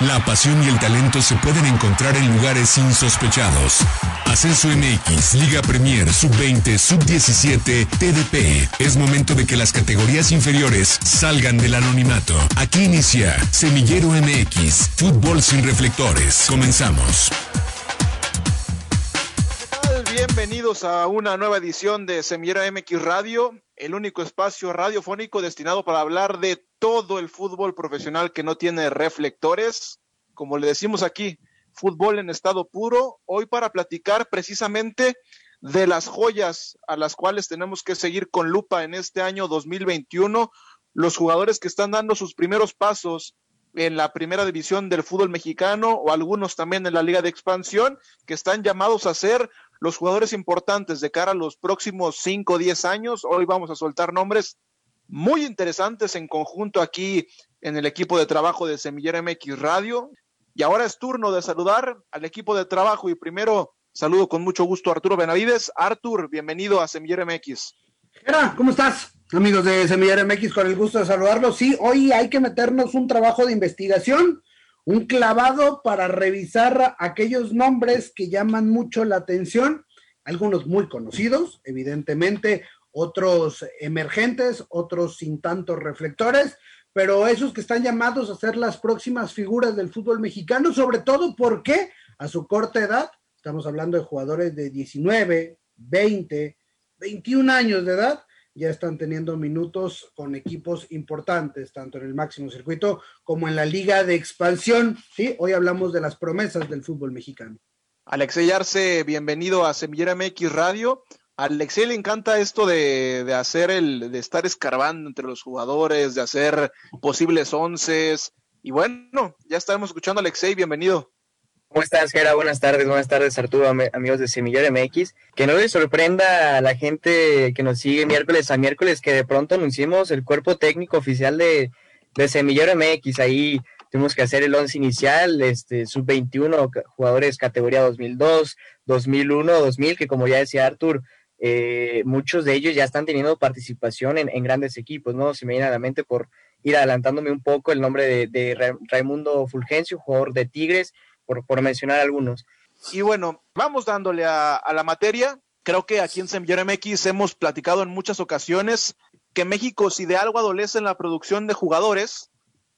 La pasión y el talento se pueden encontrar en lugares insospechados. Ascenso MX, Liga Premier, Sub-20, Sub-17, TDP. Es momento de que las categorías inferiores salgan del anonimato. Aquí inicia Semillero MX, fútbol sin reflectores. Comenzamos. Bienvenidos a una nueva edición de Semillero MX Radio, el único espacio radiofónico destinado para hablar de todo el fútbol profesional que no tiene reflectores. Como le decimos aquí, fútbol en estado puro. Hoy para platicar precisamente de las joyas a las cuales tenemos que seguir con lupa en este año 2021, los jugadores que están dando sus primeros pasos en la primera división del fútbol mexicano o algunos también en la liga de expansión que están llamados a ser los jugadores importantes de cara a los próximos 5 o 10 años. Hoy vamos a soltar nombres muy interesantes en conjunto aquí en el equipo de trabajo de Semillero MX Radio. Y ahora es turno de saludar al equipo de trabajo y primero saludo con mucho gusto a Arturo Benavides. Artur, bienvenido a Semillero MX. ¿cómo estás? Amigos de Semillero MX, con el gusto de saludarlos. Sí, hoy hay que meternos un trabajo de investigación, un clavado para revisar aquellos nombres que llaman mucho la atención, algunos muy conocidos, evidentemente, otros emergentes, otros sin tantos reflectores, pero esos que están llamados a ser las próximas figuras del fútbol mexicano, sobre todo porque a su corta edad, estamos hablando de jugadores de 19, 20, 21 años de edad, ya están teniendo minutos con equipos importantes, tanto en el máximo circuito como en la liga de expansión. Sí, hoy hablamos de las promesas del fútbol mexicano. Alexey Arce, bienvenido a Semillera MX Radio. A Alexei le encanta esto de, de, hacer el, de estar escarbando entre los jugadores, de hacer posibles onces. Y bueno, ya estaremos escuchando a Alexei, bienvenido. ¿Cómo estás, Gera? Buenas tardes, buenas tardes, Arturo, amigos de Semillero MX. Que no les sorprenda a la gente que nos sigue miércoles a miércoles que de pronto anunciemos el cuerpo técnico oficial de, de Semillero MX. Ahí tuvimos que hacer el once inicial, este, sub-21, jugadores categoría 2002, 2001, 2000, que como ya decía Artur, eh, muchos de ellos ya están teniendo participación en, en, grandes equipos, ¿no? Si me viene a la mente por ir adelantándome un poco el nombre de, de Raimundo Fulgencio, jugador de Tigres, por, mencionar algunos. Y bueno, vamos dándole a, la materia. Creo que aquí en Semillero MX hemos platicado en muchas ocasiones que México, si de algo adolece en la producción de jugadores,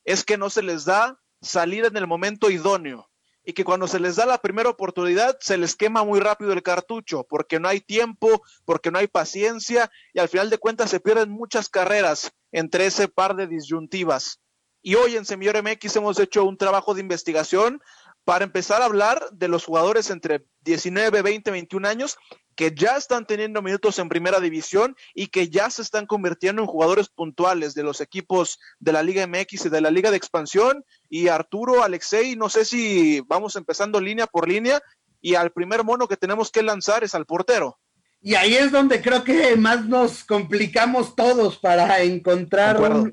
es que no se les da salir en el momento idóneo y que cuando se les da la primera oportunidad se les quema muy rápido el cartucho porque no hay tiempo, porque no hay paciencia y al final de cuentas se pierden muchas carreras entre ese par de disyuntivas. Y hoy en Semillero MX hemos hecho un trabajo de investigación para empezar a hablar de los jugadores entre 19, 20, 21 años que ya están teniendo minutos en primera división y que ya se están convirtiendo en jugadores puntuales de los equipos de la Liga MX y de la Liga de Expansión. Y Arturo, Alexei, no sé si vamos empezando línea por línea y al primer mono que tenemos que lanzar es al portero. Y ahí es donde creo que más nos complicamos todos para encontrar un,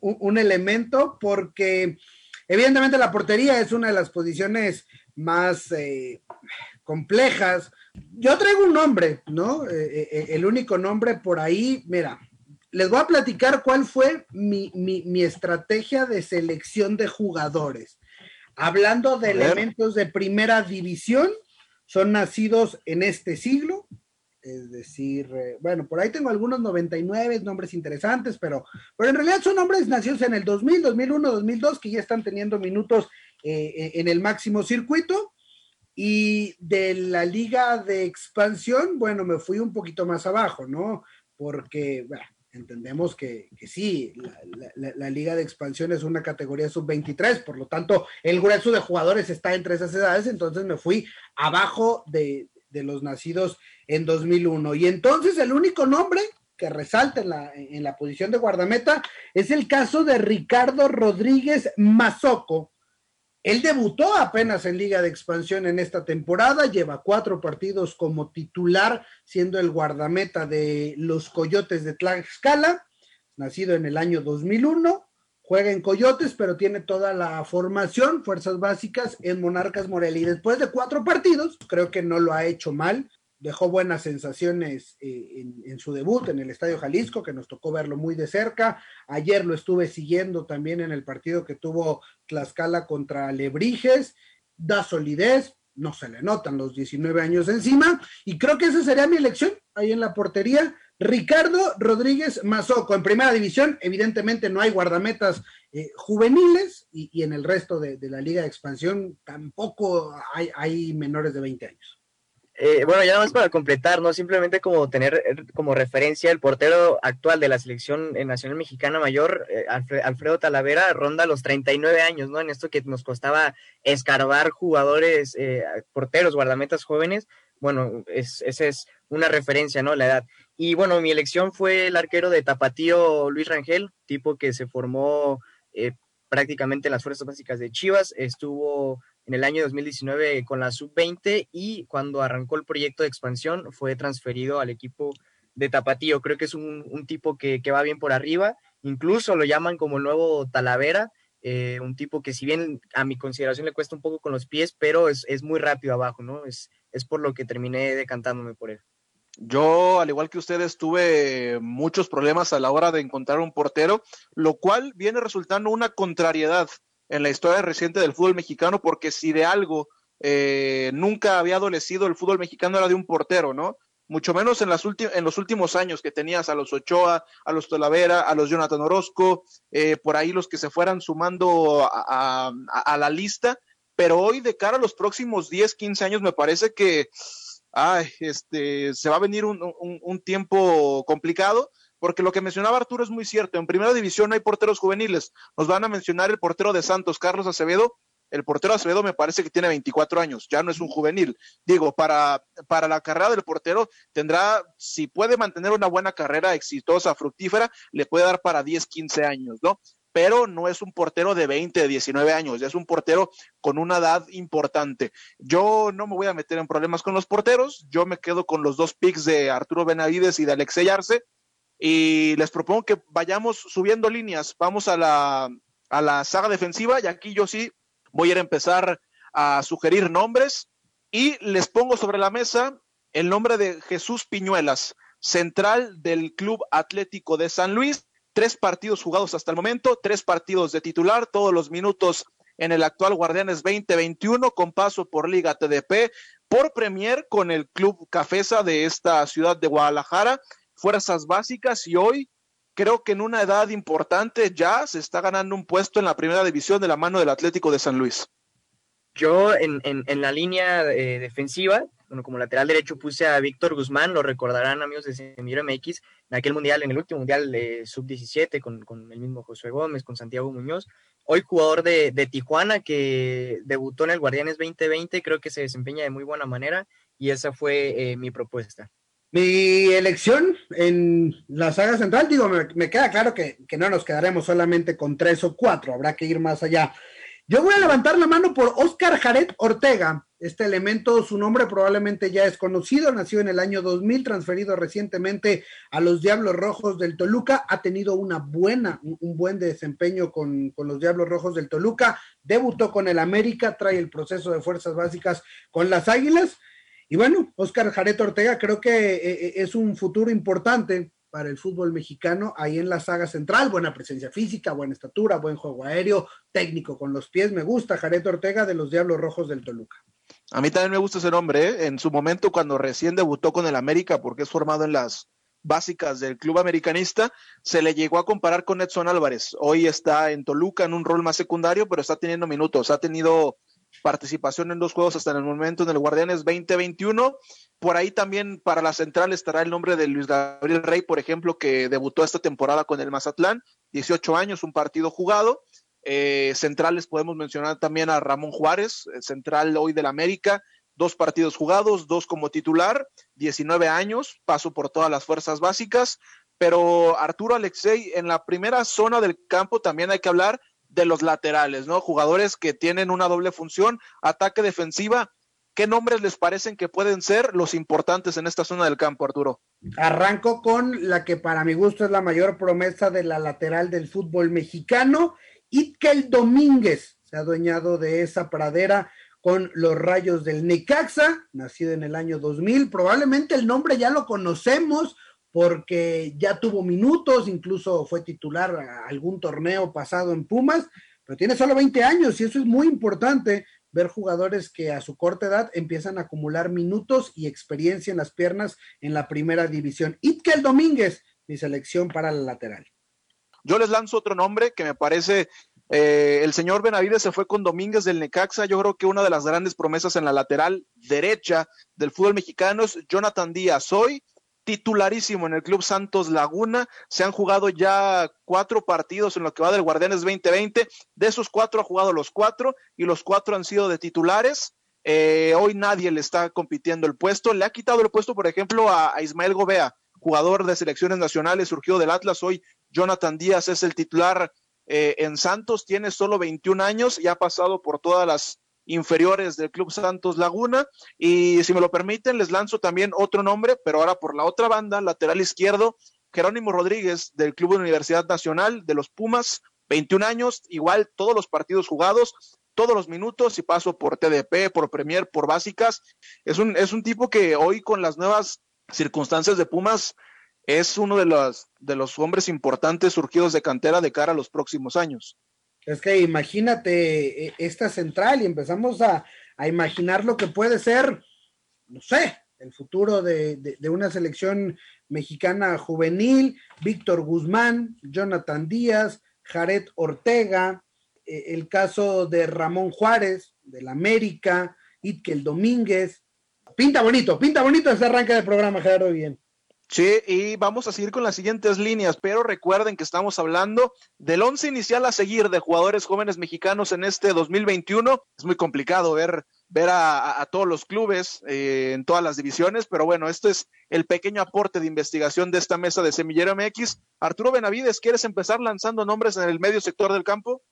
un elemento porque Evidentemente la portería es una de las posiciones más eh, complejas. Yo traigo un nombre, ¿no? Eh, eh, el único nombre por ahí, mira, les voy a platicar cuál fue mi, estrategia de selección de jugadores. Hablando de elementos de primera división, son nacidos en este siglo, es decir, eh, bueno, por ahí tengo algunos 99 nombres interesantes, pero, pero en realidad son nombres nacidos en el 2000, 2001, 2002 que ya están teniendo minutos eh, eh, en el máximo circuito. Y de la liga de expansión, bueno, me fui un poquito más abajo, ¿no? Porque, entendemos que, que sí, la, la, liga de expansión es una categoría sub-23, por lo tanto, el grueso de jugadores está entre esas edades, entonces me fui abajo de, de los nacidos en 2001. Y entonces el único nombre que resalta en la, en la posición de guardameta es el caso de Ricardo Rodríguez Mazoco. Él debutó apenas en Liga de Expansión en esta temporada, lleva cuatro partidos como titular, siendo el guardameta de los Coyotes de Tlaxcala, nacido en el año 2001, juega en Coyotes, pero tiene toda la formación, fuerzas básicas en Monarcas Morelia. Y después de cuatro partidos, creo que no lo ha hecho mal, dejó buenas sensaciones eh, en, su debut en el Estadio Jalisco, que nos tocó verlo muy de cerca. Ayer lo estuve siguiendo también en el partido que tuvo Tlaxcala contra Lebrijes. Da solidez, no se le notan los 19 años encima, y creo que esa sería mi elección ahí en la portería. Ricardo Rodríguez Mazoco. En primera división, evidentemente no hay guardametas eh, juveniles y, en el resto de, la Liga de Expansión tampoco hay, hay menores de 20 años. Eh, bueno, ya nada más para completar, ¿no? Simplemente como tener eh, como referencia el portero actual de la selección eh, nacional mexicana mayor, Alfredo Talavera, ronda los 39 años, ¿no? En esto que nos costaba escarbar jugadores, porteros, guardametas jóvenes, bueno, es, esa es una referencia, ¿no? La edad. Y bueno, mi elección fue el arquero de Tapatío, Luis Rangel, tipo que se formó prácticamente en las fuerzas básicas de Chivas, estuvo en el año 2019 con la sub-20 y cuando arrancó el proyecto de expansión fue transferido al equipo de Tapatío. Creo que es un, tipo que, va bien por arriba, incluso lo llaman como el nuevo Talavera, eh, un tipo que si bien a mi consideración le cuesta un poco con los pies, pero es, muy rápido abajo, ¿no? Es, es por lo que terminé decantándome por él. Yo, al igual que ustedes, tuve muchos problemas a la hora de encontrar un portero, lo cual viene resultando una contrariedad en la historia reciente del fútbol mexicano, porque si de algo eh, nunca había adolecido el fútbol mexicano era de un portero, ¿no? Mucho menos en, las en los últimos años que tenías a los Ochoa, a los Talavera, a los Jonathan Orozco, eh, por ahí los que se fueran sumando a, la lista, pero hoy de cara a los próximos 10, 15 años me parece que ay, este, se va a venir un tiempo complicado porque lo que mencionaba Arturo es muy cierto. En primera división hay porteros juveniles. Nos van a mencionar el portero de Santos, Carlos Acevedo. El portero Acevedo me parece que tiene 24 años, ya no es un juvenil. Digo, para, para la carrera del portero tendrá, si puede mantener una buena carrera exitosa, fructífera, le puede dar para 10, 15 años, ¿no? pero no es un portero de 20, de 19 años, es un portero con una edad importante. Yo no me voy a meter en problemas con los porteros, yo me quedo con los dos picks de Arturo Benavides y de Alexey Arce y les propongo que vayamos subiendo líneas. Vamos a la, a la saga defensiva y aquí yo sí voy a a empezar a sugerir nombres y les pongo sobre la mesa el nombre de Jesús Piñuelas, central del Club Atlético de San Luis. Tres partidos jugados hasta el momento, tres partidos de titular, todos los minutos en el actual Guardianes 2021, con paso por Liga TDP, por Premier con el Club Cafesa de esta ciudad de Guadalajara fuerzas básicas y hoy creo que en una edad importante ya se está ganando un puesto en la primera división de la mano del Atlético de San Luis. Yo en, en, la línea eh, defensiva, bueno, como lateral derecho puse a Víctor Guzmán, lo recordarán amigos de Semillero MX, en aquel mundial, en el último mundial de sub-17 con, con, el mismo Josué Gómez, con Santiago Muñoz, hoy jugador de, de, Tijuana que debutó en el Guardianes 2020, creo que se desempeña de muy buena manera y esa fue eh, mi propuesta. Mi elección en la saga central, digo, me, queda claro que, no nos quedaremos solamente con tres o cuatro, habrá que ir más allá. Yo voy a levantar la mano por Oscar Jared Ortega. Este elemento, su nombre probablemente ya es conocido, nació en el año 2000, transferido recientemente a los Diablos Rojos del Toluca, ha tenido una buena, un buen desempeño con, con los Diablos Rojos del Toluca, debutó con el América, trae el proceso de fuerzas básicas con las Águilas y bueno, Oscar Jareto Ortega creo que eh, eh, es un futuro importante para el fútbol mexicano ahí en la saga central, buena presencia física, buena estatura, buen juego aéreo, técnico con los pies, me gusta Jareto Ortega de los Diablos Rojos del Toluca. A mí también me gusta ese nombre, ¿eh? en su momento cuando recién debutó con el América, porque es formado en las básicas del club americanista, se le llegó a comparar con Edson Álvarez. Hoy está en Toluca en un rol más secundario, pero está teniendo minutos, ha tenido participación en dos juegos hasta el momento en el Guardianes 2021. Por ahí también para la central estará el nombre de Luis Gabriel Rey, por ejemplo, que debutó esta temporada con el Mazatlán, 18 años, un partido jugado. Eh, centrales podemos mencionar también a Ramón Juárez, central hoy del América, dos partidos jugados, dos como titular, 19 años, paso por todas las fuerzas básicas. Pero Arturo Alexei, en la primera zona del campo también hay que hablar de los laterales, ¿no? Jugadores que tienen una doble función, ataque defensiva. ¿Qué nombres les parecen que pueden ser los importantes en esta zona del campo, Arturo? Arranco con la que para mi gusto es la mayor promesa de la lateral del fútbol mexicano, Itkel Domínguez. Se ha adueñado de esa pradera con los Rayos del Necaxa, nacido en el año 2000. Probablemente el nombre ya lo conocemos porque ya tuvo minutos, incluso fue titular a algún torneo pasado en Pumas, pero tiene solo 20 años y eso es muy importante ver jugadores que a su corta edad empiezan a acumular minutos y experiencia en las piernas en la primera división. Itkel Domínguez, mi selección para la lateral. Yo les lanzo otro nombre que me parece eh, el señor Benavides se fue con Domínguez del Necaxa. Yo creo que una de las grandes promesas en la lateral derecha del fútbol mexicano es Jonathan Díaz. Hoy titularísimo en el Club Santos Laguna. Se han jugado ya cuatro partidos en lo que va del Guardianes 2020. De esos cuatro ha jugado los cuatro y los cuatro han sido de titulares. Eh, hoy nadie le está compitiendo el puesto. Le ha quitado el puesto, por ejemplo, a, Ismael Gobea, jugador de selecciones nacionales, surgió del Atlas. Hoy Jonathan Díaz es el titular eh, en Santos, tiene solo 21 años y ha pasado por todas las inferiores del Club Santos Laguna. Y si me lo permiten, les lanzo también otro nombre, pero ahora por la otra banda, lateral izquierdo, Jerónimo Rodríguez del Club de Universidad Nacional de los Pumas, 21 años, igual todos los partidos jugados, todos los minutos y paso por TDP, por Premier, por básicas. Es un, es un tipo que hoy con las nuevas circunstancias de Pumas es uno de los, de los hombres importantes surgidos de cantera de cara a los próximos años. Es que imagínate eh, esta central y empezamos a, imaginar lo que puede ser, no sé, el futuro de, una selección mexicana juvenil, Víctor Guzmán, Jonathan Díaz, Jared Ortega, eh, el caso de Ramón Juárez, del América, Itkel Domínguez. Pinta bonito, pinta bonito ese arranque del programa, Gerardo Bien. Sí, y vamos a seguir con las siguientes líneas, pero recuerden que estamos hablando del once inicial a seguir de jugadores jóvenes mexicanos en este 2021. Es muy complicado ver, ver a, todos los clubes eh, en todas las divisiones, pero bueno, este es el pequeño aporte de investigación de esta mesa de Semillero MX. Arturo Benavides, ¿quieres empezar lanzando nombres en el medio sector del campo?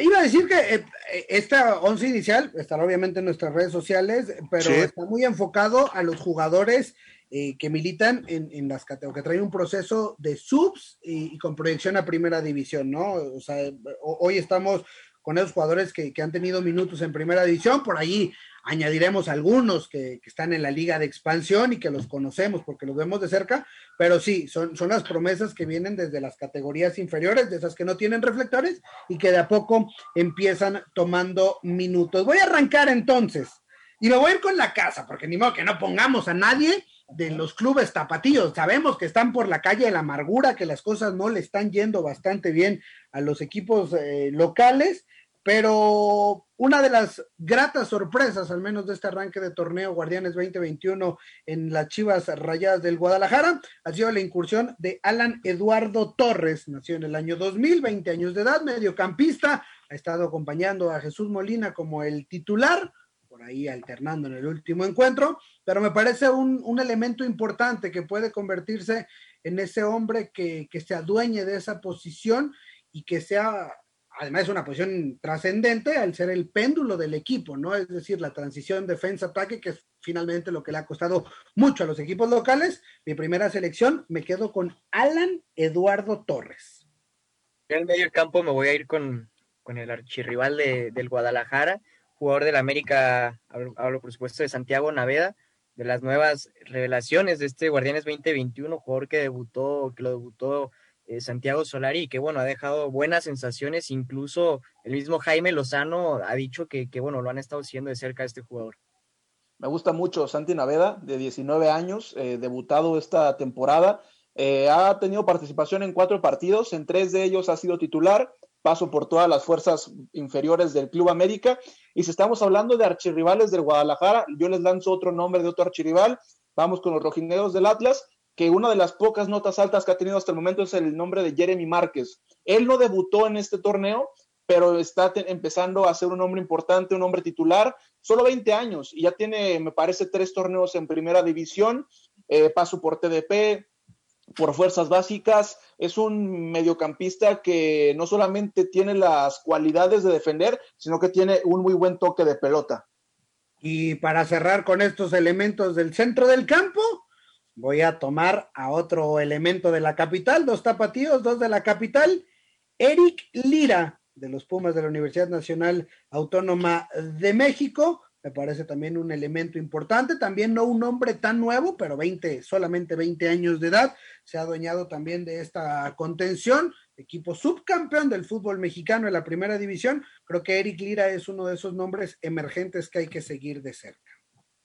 Iba a decir que eh, esta once inicial estará obviamente en nuestras redes sociales, pero está muy enfocado a los jugadores eh, que militan en, en las categorías, que traen un proceso de subs y, con proyección a primera división, ¿no? O sea, hoy estamos con esos jugadores que, han tenido minutos en primera división, por ahí añadiremos algunos que, están en la liga de expansión y que los conocemos porque los vemos de cerca, pero sí, son, son las promesas que vienen desde las categorías inferiores, de esas que no tienen reflectores y que de a poco empiezan tomando minutos. Voy a arrancar entonces y me voy a ir con la casa, porque ni modo que no pongamos a nadie de los clubes tapatíos. Sabemos que están por la calle de la amargura, que las cosas no le están yendo bastante bien a los equipos eh, locales, pero una de las gratas sorpresas, al menos de este arranque de torneo Guardianes 2021 en las Chivas Rayadas del Guadalajara, ha sido la incursión de Alan Eduardo Torres, nació en el año 2000, 20 años de edad, mediocampista, ha estado acompañando a Jesús Molina como el titular, por ahí alternando en el último encuentro, pero me parece un, elemento importante que puede convertirse en ese hombre que, se adueñe de esa posición y que sea, además es una posición trascendente al ser el péndulo del equipo, ¿no? Es decir, la transición defensa-ataque, que es finalmente lo que le ha costado mucho a los equipos locales. Mi primera selección, me quedo con Alan Eduardo Torres. En el medio campo me voy a ir con, el archirrival de, del Guadalajara, jugador del América, hablo, por supuesto de Santiago Naveda, de las nuevas revelaciones de este Guardianes 2021, jugador que debutó, que lo debutó eh, Santiago Solari y que bueno, ha dejado buenas sensaciones, incluso el mismo Jaime Lozano ha dicho que, bueno, lo han estado siguiendo de cerca este jugador. Me gusta mucho Santi Naveda, de 19 años, eh, debutado esta temporada. Eh, ha tenido participación en cuatro partidos, en tres de ellos ha sido titular paso por todas las fuerzas inferiores del Club América. Y si estamos hablando de archirrivales del Guadalajara, yo les lanzo otro nombre de otro archirrival. Vamos con los rojineros del Atlas, que una de las pocas notas altas que ha tenido hasta el momento es el nombre de Jeremy Márquez. Él no debutó en este torneo, pero está empezando a ser un hombre importante, un hombre titular, solo 20 años y ya tiene, me parece, tres torneos en primera división, eh, paso por TDP, por fuerzas básicas, es un mediocampista que no solamente tiene las cualidades de defender, sino que tiene un muy buen toque de pelota. Y para cerrar con estos elementos del centro del campo, voy a tomar a otro elemento de la capital, dos tapatíos, dos de la capital, Eric Lira, de los Pumas de la Universidad Nacional Autónoma de México, me parece también un elemento importante, también no un hombre tan nuevo, pero 20, solamente 20 años de edad, se ha adueñado también de esta contención, equipo subcampeón del fútbol mexicano en la primera división, creo que Eric Lira es uno de esos nombres emergentes que hay que seguir de cerca.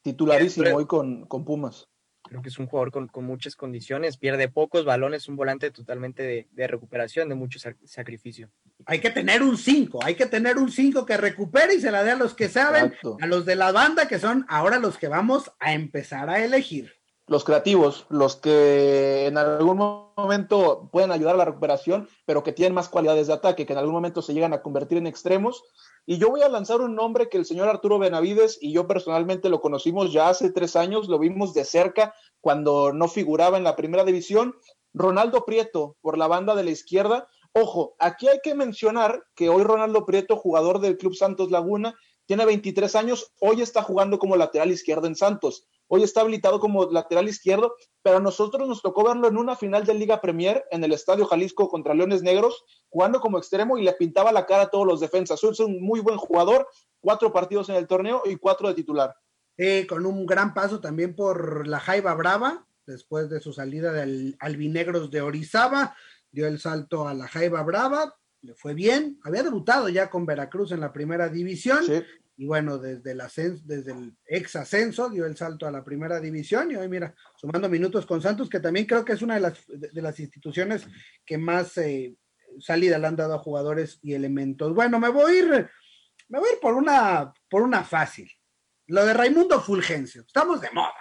Titularísimo hoy con, con Pumas. Creo que es un jugador con, muchas condiciones, pierde pocos balones, un volante totalmente de, recuperación, de mucho sacrificio. Hay que tener un 5, hay que tener un 5 que recupere y se la dé a los que saben, a los de la banda que son ahora los que vamos a empezar a elegir. Los creativos, los que en algún momento pueden ayudar a la recuperación, pero que tienen más cualidades de ataque, que en algún momento se llegan a convertir en extremos y yo voy a lanzar un nombre que el señor Arturo Benavides y yo personalmente lo conocimos ya hace tres años, lo vimos de cerca cuando no figuraba en la primera división. Ronaldo Prieto, por la banda de la izquierda. Ojo, aquí hay que mencionar que hoy Ronaldo Prieto, jugador del Club Santos Laguna, tiene 23 años, hoy está jugando como lateral izquierdo en Santos hoy está habilitado como lateral izquierdo, pero a nosotros nos tocó verlo en una final de Liga Premier en el Estadio Jalisco contra Leones Negros, jugando como extremo y le pintaba la cara a todos los defensas. Es un muy buen jugador, cuatro partidos en el torneo y cuatro de titular. con un gran paso también por la Jaiba Brava, después de su salida del Albinegros de Orizaba, dio el salto a la Jaiba Brava, le fue bien, había debutado ya con Veracruz en la primera división, sí y bueno, desde el, ascenso, desde el ex ascenso dio el salto a la primera división y hoy mira, sumando minutos con Santos, que también creo que es una de las, de, las instituciones que más eh, salida le han dado a jugadores y elementos. Bueno, me voy a ir, me voy a ir por una, por una fácil. Lo de Raimundo Fulgencio, estamos de moda.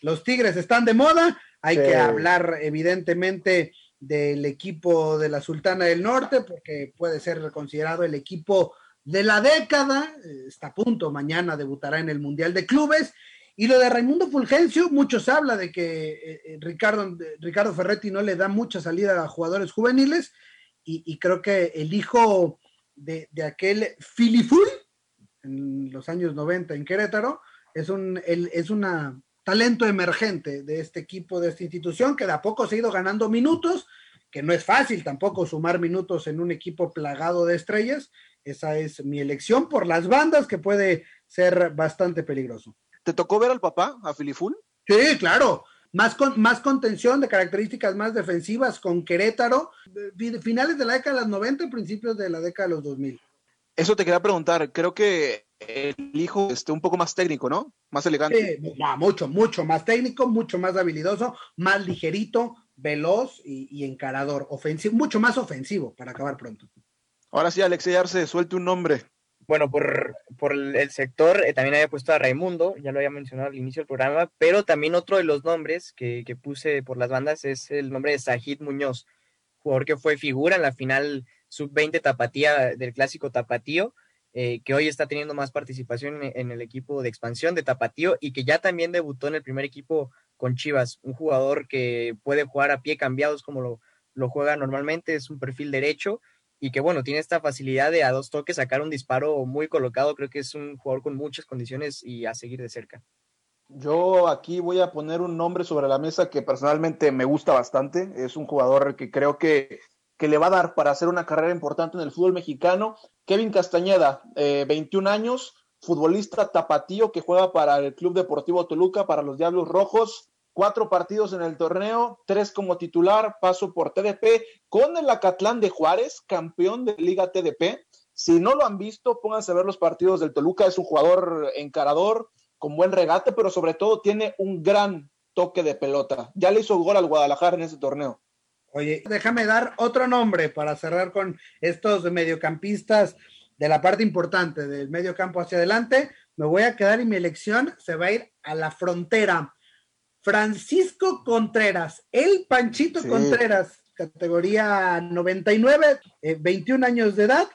Los Tigres están de moda, hay que hablar evidentemente del equipo de la Sultana del Norte, porque puede ser considerado el equipo de la década, eh, está a punto, mañana debutará en el Mundial de Clubes. Y lo de Raimundo Fulgencio, muchos habla de que eh, eh, Ricardo, Ricardo Ferretti no le da mucha salida a jugadores juveniles, y, creo que el hijo de, aquel Filiful, en los años 90 en Querétaro, es un es una talento emergente de este equipo, de esta institución, que de a poco se ha ido ganando minutos, que no es fácil tampoco sumar minutos en un equipo plagado de estrellas, esa es mi elección por las bandas que puede ser bastante peligroso. ¿Te tocó ver al papá, a Filiful? Sí, claro. Más, con, más contención de características más defensivas con Querétaro, finales de la década de los 90, principios de la década de los 2000. Eso te quería preguntar, creo que el hijo esté un poco más técnico, ¿no? Más elegante. Sí, mucho, mucho más técnico, mucho más habilidoso, más ligerito, veloz y, y encarador, ofensivo, mucho más ofensivo para acabar pronto. Ahora sí, Alexei Arce, suelte un nombre. Bueno, por, por el sector eh, también había puesto a Raimundo, ya lo había mencionado al inicio del programa, pero también otro de los nombres que, que puse por las bandas es el nombre de Sajid Muñoz, jugador que fue figura en la final sub-20 tapatía del clásico tapatío, eh, que hoy está teniendo más participación en, en, el equipo de expansión de tapatío y que ya también debutó en el primer equipo con Chivas, un jugador que puede jugar a pie cambiados como lo, lo juega normalmente, es un perfil derecho y que bueno, tiene esta facilidad de a dos toques sacar un disparo muy colocado, creo que es un jugador con muchas condiciones y a seguir de cerca. Yo aquí voy a poner un nombre sobre la mesa que personalmente me gusta bastante, es un jugador que creo que, que le va a dar para hacer una carrera importante en el fútbol mexicano, Kevin Castañeda, 21 eh, años, futbolista tapatío que juega para el Club Deportivo Toluca, para los Diablos Rojos, cuatro partidos en el torneo, tres como titular, paso por TDP con el Acatlán de Juárez, campeón de Liga TDP. Si no lo han visto, pónganse a ver los partidos del Toluca. Es un jugador encarador, con buen regate, pero sobre todo tiene un gran toque de pelota. Ya le hizo gol al Guadalajara en ese torneo. Oye, déjame dar otro nombre para cerrar con estos mediocampistas de la parte importante del medio campo hacia adelante. Me voy a quedar y mi elección se va a ir a la frontera Francisco Contreras, el Panchito Contreras, categoría 99, 21 eh, años de edad.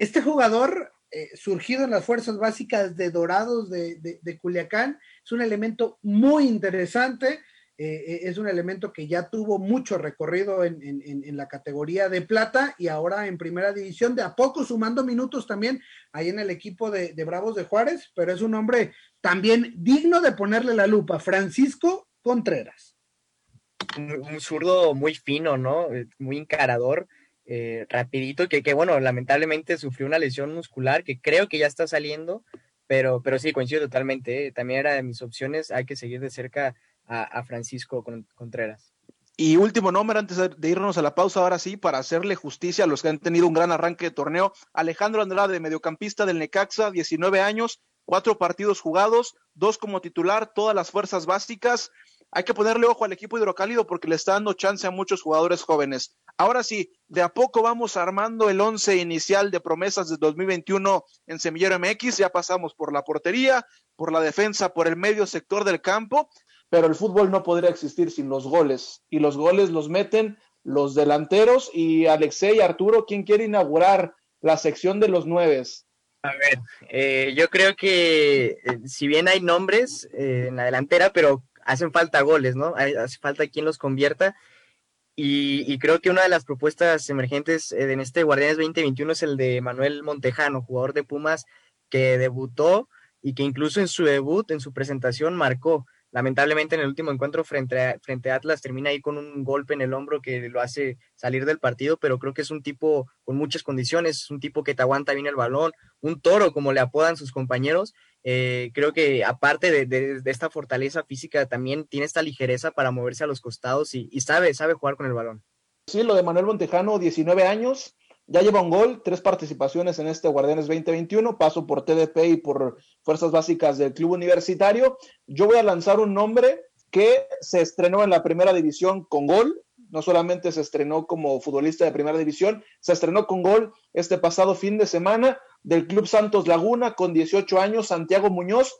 Este jugador, eh, surgido en las fuerzas básicas de Dorados de, Culiacán, es un elemento muy interesante. Eh, es un elemento que ya tuvo mucho recorrido en, la categoría de plata y ahora en primera división, de a poco sumando minutos también ahí en el equipo de, de Bravos de Juárez, pero es un hombre también digno de ponerle la lupa. Francisco Contreras. Un, zurdo muy fino, ¿no? Eh, muy encarador, eh, rapidito, que, que, bueno, lamentablemente sufrió una lesión muscular que creo que ya está saliendo, pero, pero sí, coincido totalmente. ¿eh? También era de mis opciones. Hay que seguir de cerca a, Francisco Contreras. Y último nombre antes de irnos a la pausa, ahora sí, para hacerle justicia a los que han tenido un gran arranque de torneo. Alejandro Andrade, mediocampista del Necaxa, 19 años, cuatro partidos jugados, dos como titular, todas las fuerzas básicas. Hay que ponerle ojo al equipo hidrocálido porque le está dando chance a muchos jugadores jóvenes. Ahora sí, de a poco vamos armando el once inicial de promesas de 2021 en Semillero MX. Ya pasamos por la portería, por la defensa, por el medio sector del campo, pero el fútbol no podría existir sin los goles. Y los goles los meten los delanteros y Alexei Arturo, ¿quién quiere inaugurar la sección de los nueves? A ver, eh, yo creo que eh, si bien hay nombres eh, en la delantera, pero hacen falta goles, ¿no? hace falta quien los convierta. Y, creo que una de las propuestas emergentes en este Guardianes 2021 es el de Manuel Montejano, jugador de Pumas que debutó y que incluso en su debut, en su presentación, marcó. Lamentablemente en el último encuentro frente a, frente a Atlas termina ahí con un golpe en el hombro que lo hace salir del partido, pero creo que es un tipo con muchas condiciones, es un tipo que te aguanta bien el balón, un toro como le apodan sus compañeros. Eh, creo que aparte de, esta fortaleza física también tiene esta ligereza para moverse a los costados y, y sabe, sabe jugar con el balón. Sí, lo de Manuel Montejano, 19 años, ya lleva un gol, tres participaciones en este Guardianes 2021, paso por TDP y por Fuerzas Básicas del Club Universitario. Yo voy a lanzar un nombre que se estrenó en la primera división con gol, no solamente se estrenó como futbolista de primera división, se estrenó con gol este pasado fin de semana del Club Santos Laguna con 18 años, Santiago Muñoz,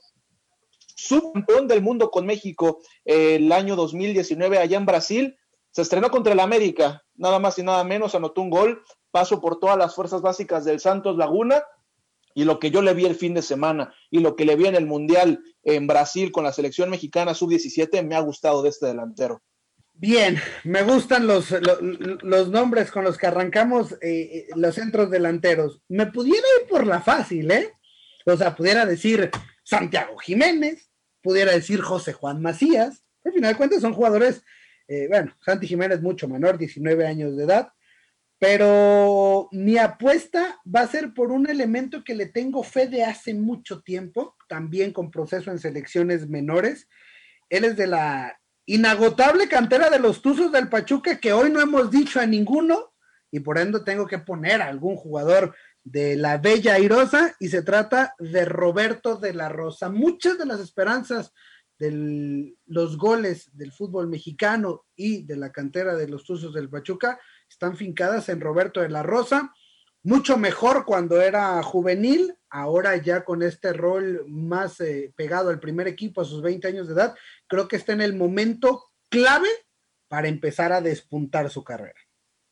subcampeón del mundo con México eh, el año 2019 allá en Brasil, se estrenó contra el América, nada más y nada menos, anotó un gol, paso por todas las fuerzas básicas del Santos Laguna y lo que yo le vi el fin de semana y lo que le vi en el Mundial en Brasil con la selección mexicana sub-17 me ha gustado de este delantero. Bien, me gustan los, los, nombres con los que arrancamos eh, eh, los centros delanteros. Me pudiera ir por la fácil, ¿eh? O sea, pudiera decir Santiago Jiménez, pudiera decir José Juan Macías. Al final de cuentas son jugadores, eh, bueno, Santi Jiménez mucho menor, 19 años de edad, pero mi apuesta va a ser por un elemento que le tengo fe de hace mucho tiempo, también con proceso en selecciones menores. Él es de la inagotable cantera de los Tuzos del Pachuca, que hoy no hemos dicho a ninguno, y por ende tengo que poner a algún jugador de la Bella Airosa, y se trata de Roberto de la Rosa. Muchas de las esperanzas de los goles del fútbol mexicano y de la cantera de los Tuzos del Pachuca están fincadas en Roberto de la Rosa, mucho mejor cuando era juvenil, ahora ya con este rol más eh, pegado al primer equipo a sus 20 años de edad, creo que está en el momento clave para empezar a despuntar su carrera.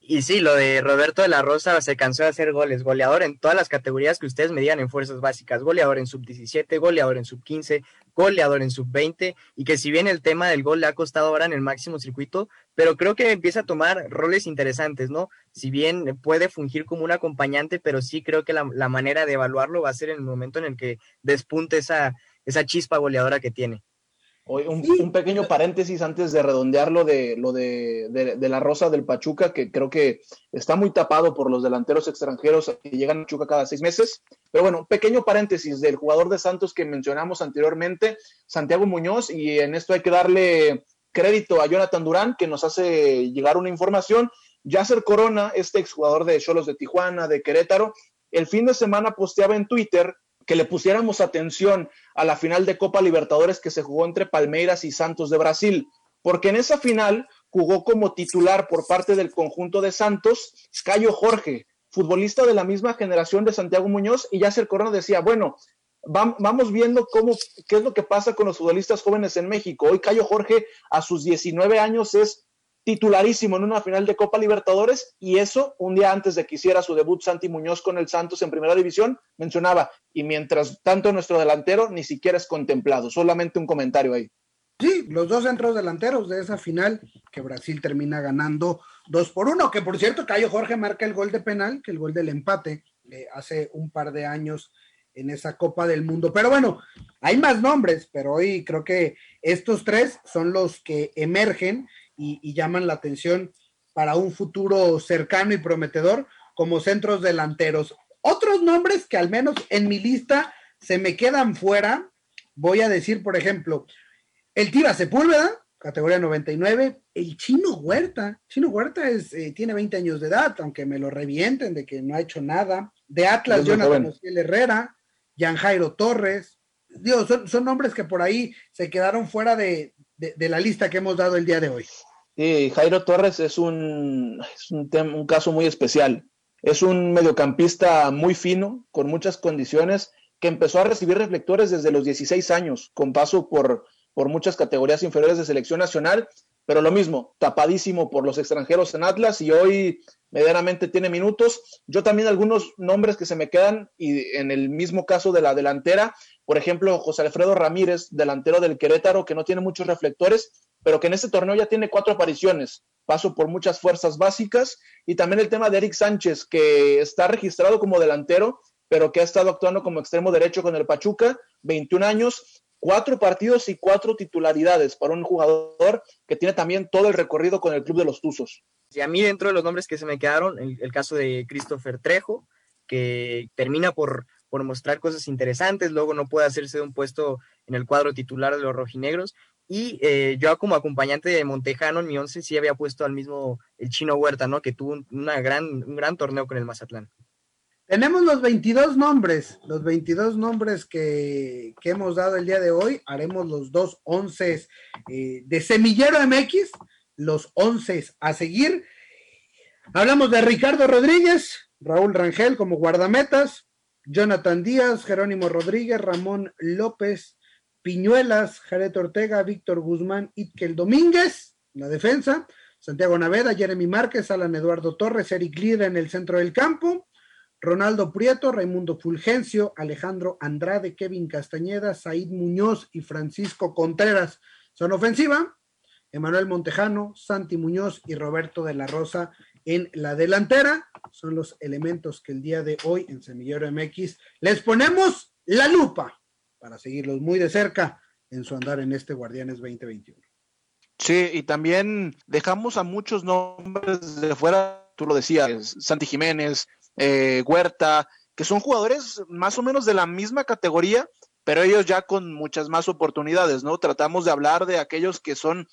Y sí, lo de Roberto de la Rosa se cansó de hacer goles, goleador en todas las categorías que ustedes medían en fuerzas básicas, goleador en sub 17, goleador en sub 15, goleador en sub 20, y que si bien el tema del gol le ha costado ahora en el máximo circuito, pero creo que empieza a tomar roles interesantes, ¿no? Si bien puede fungir como un acompañante, pero sí creo que la, manera de evaluarlo va a ser en el momento en el que despunte esa, esa chispa goleadora que tiene. Un, pequeño paréntesis antes de redondearlo de lo de, la Rosa del Pachuca, que creo que está muy tapado por los delanteros extranjeros que llegan a Pachuca cada seis meses. Pero bueno, un pequeño paréntesis del jugador de Santos que mencionamos anteriormente, Santiago Muñoz, y en esto hay que darle crédito a Jonathan Durán, que nos hace llegar una información. Yasser Corona, este exjugador de Cholos de Tijuana, de Querétaro, el fin de semana posteaba en Twitter que le pusiéramos atención a la final de Copa Libertadores que se jugó entre Palmeiras y Santos de Brasil, porque en esa final jugó como titular por parte del conjunto de Santos Cayo Jorge, futbolista de la misma generación de Santiago Muñoz, y ya el Corona decía, bueno, vamos viendo cómo, qué es lo que pasa con los futbolistas jóvenes en México. Hoy Cayo Jorge, a sus 19 años, es titularísimo en una final de Copa Libertadores y eso un día antes de que hiciera su debut Santi Muñoz con el Santos en primera división mencionaba y mientras tanto nuestro delantero ni siquiera es contemplado, solamente un comentario ahí. Sí, los dos centros delanteros de esa final que Brasil termina ganando dos por uno, que por cierto Cayo Jorge marca el gol de penal, que el gol del empate hace un par de años en esa Copa del Mundo. Pero bueno, hay más nombres, pero hoy creo que estos tres son los que emergen y, llaman la atención para un futuro cercano y prometedor como centros delanteros. Otros nombres que al menos en mi lista se me quedan fuera, voy a decir, por ejemplo, el Tiva Sepúlveda, categoría 99, el Chino Huerta. Chino Huerta es, eh, tiene 20 años de edad, aunque me lo revienten de que no ha hecho nada. De Atlas, Jonathan Herrera, Jan Jairo Torres. Dios, son, nombres que por ahí se quedaron fuera de, la lista que hemos dado el día de hoy. Jairo Torres es un, es un, un caso muy especial. Es un mediocampista muy fino, con muchas condiciones, que empezó a recibir reflectores desde los 16 años, con paso por, por muchas categorías inferiores de selección nacional, pero lo mismo, tapadísimo por los extranjeros en Atlas y hoy medianamente tiene minutos. Yo también algunos nombres que se me quedan y en el mismo caso de la delantera, por ejemplo, José Alfredo Ramírez, delantero del Querétaro, que no tiene muchos reflectores, pero que en este torneo ya tiene cuatro apariciones. Paso por muchas fuerzas básicas y también el tema de Eric Sánchez, que está registrado como delantero, pero que ha estado actuando como extremo derecho con el Pachuca, 21 años, cuatro partidos y cuatro titularidades para un jugador que tiene también todo el recorrido con el club de los Tuzos. Y a mí dentro de los nombres que se me quedaron, el, caso de Christopher Trejo, que termina por, por mostrar cosas interesantes, luego no puede hacerse de un puesto en el cuadro titular de los rojinegros. Y eh, yo como acompañante de Montejano en mi once sí había puesto al mismo el Chino Huerta, ¿no? Que tuvo una gran, un gran torneo con el Mazatlán. Tenemos los 22 nombres, los 22 nombres que, hemos dado el día de hoy. Haremos los dos once eh, de Semillero MX, los once a seguir. Hablamos de Ricardo Rodríguez, Raúl Rangel como guardametas, Jonathan Díaz, Jerónimo Rodríguez, Ramón López, Piñuelas, Jared Ortega, Víctor Guzmán, Itkel Domínguez, la defensa, Santiago Naveda, Jeremy Márquez, Alan Eduardo Torres, Eric Lira en el centro del campo, Ronaldo Prieto, Raimundo Fulgencio, Alejandro Andrade, Kevin Castañeda, Said Muñoz y Francisco Contreras son ofensiva. Emanuel Montejano, Santi Muñoz y Roberto de la Rosa en la delantera. Son los elementos que el día de hoy en Semillero MX les ponemos la lupa para seguirlos muy de cerca en su andar en este Guardianes 2021. Sí, y también dejamos a muchos nombres de fuera, tú lo decías, Santi Jiménez, eh, Huerta, que son jugadores más o menos de la misma categoría, pero ellos ya con muchas más oportunidades, ¿no? Tratamos de hablar de aquellos que son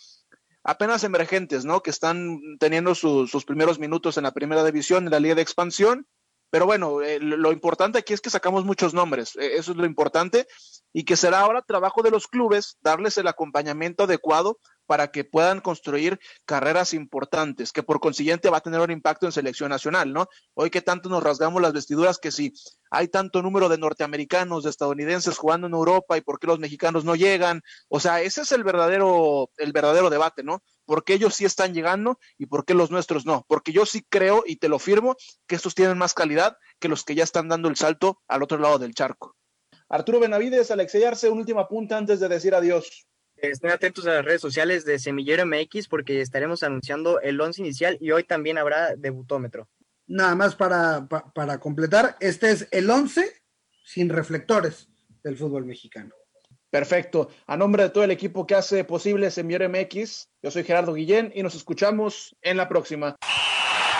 apenas emergentes, ¿no? Que están teniendo sus primeros minutos en la primera división, en la liga de expansión. Pero bueno, eh, lo importante aquí es que sacamos muchos nombres, eh, eso es lo importante, y que será ahora trabajo de los clubes darles el acompañamiento adecuado para que puedan construir carreras importantes, que por consiguiente va a tener un impacto en selección nacional, ¿no? Hoy que tanto nos rasgamos las vestiduras que si hay tanto número de norteamericanos, de estadounidenses jugando en Europa y por qué los mexicanos no llegan, o sea, ese es el verdadero el verdadero debate, ¿no? ¿Por qué ellos sí están llegando y por qué los nuestros no? Porque yo sí creo y te lo firmo que estos tienen más calidad que los que ya están dando el salto al otro lado del charco. Arturo Benavides, Alexey Arce, última punta antes de decir adiós. Estén atentos a las redes sociales de Semillero MX porque estaremos anunciando el once inicial y hoy también habrá debutómetro. Nada más para, para, completar, este es el once sin reflectores del fútbol mexicano. Perfecto. A nombre de todo el equipo que hace posible Semillero MX, yo soy Gerardo Guillén y nos escuchamos en la próxima.